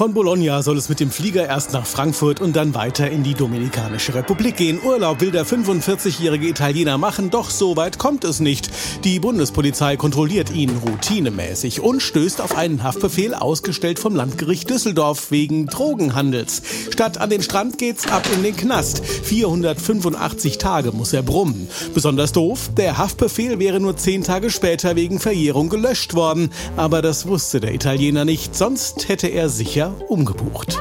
Von Bologna soll es mit dem Flieger erst nach Frankfurt und dann weiter in die Dominikanische Republik gehen. Urlaub will der 45-jährige Italiener machen, doch so weit kommt es nicht. Die Bundespolizei kontrolliert ihn routinemäßig und stößt auf einen Haftbefehl ausgestellt vom Landgericht Düsseldorf wegen Drogenhandels. Statt an den Strand geht's ab in den Knast. 485 Tage muss er brummen. Besonders doof, der Haftbefehl wäre nur zehn Tage später wegen Verjährung gelöscht worden. Aber das wusste der Italiener nicht, sonst hätte er sicher umgebucht.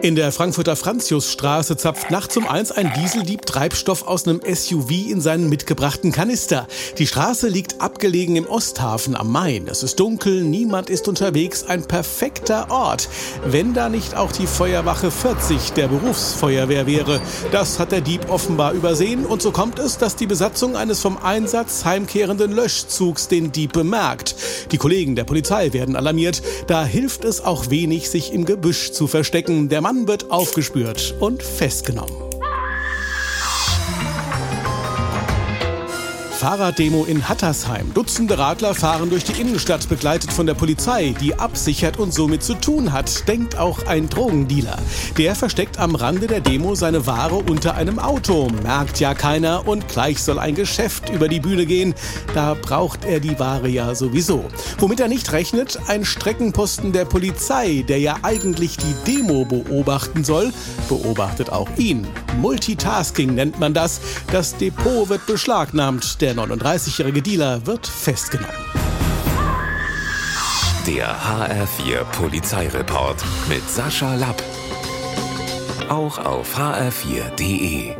In der Frankfurter Franziusstraße zapft nachts um eins ein Dieseldieb Treibstoff aus einem SUV in seinen mitgebrachten Kanister. Die Straße liegt abgelegen im Osthafen am Main. Es ist dunkel, niemand ist unterwegs, ein perfekter Ort. Wenn da nicht auch die Feuerwache 40 der Berufsfeuerwehr wäre. Das hat der Dieb offenbar übersehen und so kommt es, dass die Besatzung eines vom Einsatz heimkehrenden Löschzugs den Dieb bemerkt. Die Kollegen der Polizei werden alarmiert. Da hilft es auch wenig, sich im Gebüsch zu verstecken. Der Mann wird aufgespürt und festgenommen. Fahrraddemo in Hattersheim. Dutzende Radler fahren durch die Innenstadt, begleitet von der Polizei, die absichert und somit zu tun hat, denkt auch ein Drogendealer. Der versteckt am Rande der Demo seine Ware unter einem Auto, merkt ja keiner und gleich soll ein Geschäft über die Bühne gehen. Da braucht er die Ware ja sowieso. Womit er nicht rechnet, ein Streckenposten der Polizei, der ja eigentlich die Demo beobachten soll, beobachtet auch ihn. Multitasking nennt man das. Das Depot wird beschlagnahmt. Der 39-jährige Dealer wird festgenommen. Der HR4 Polizeireport mit Sascha Lapp. Auch auf hr4.de.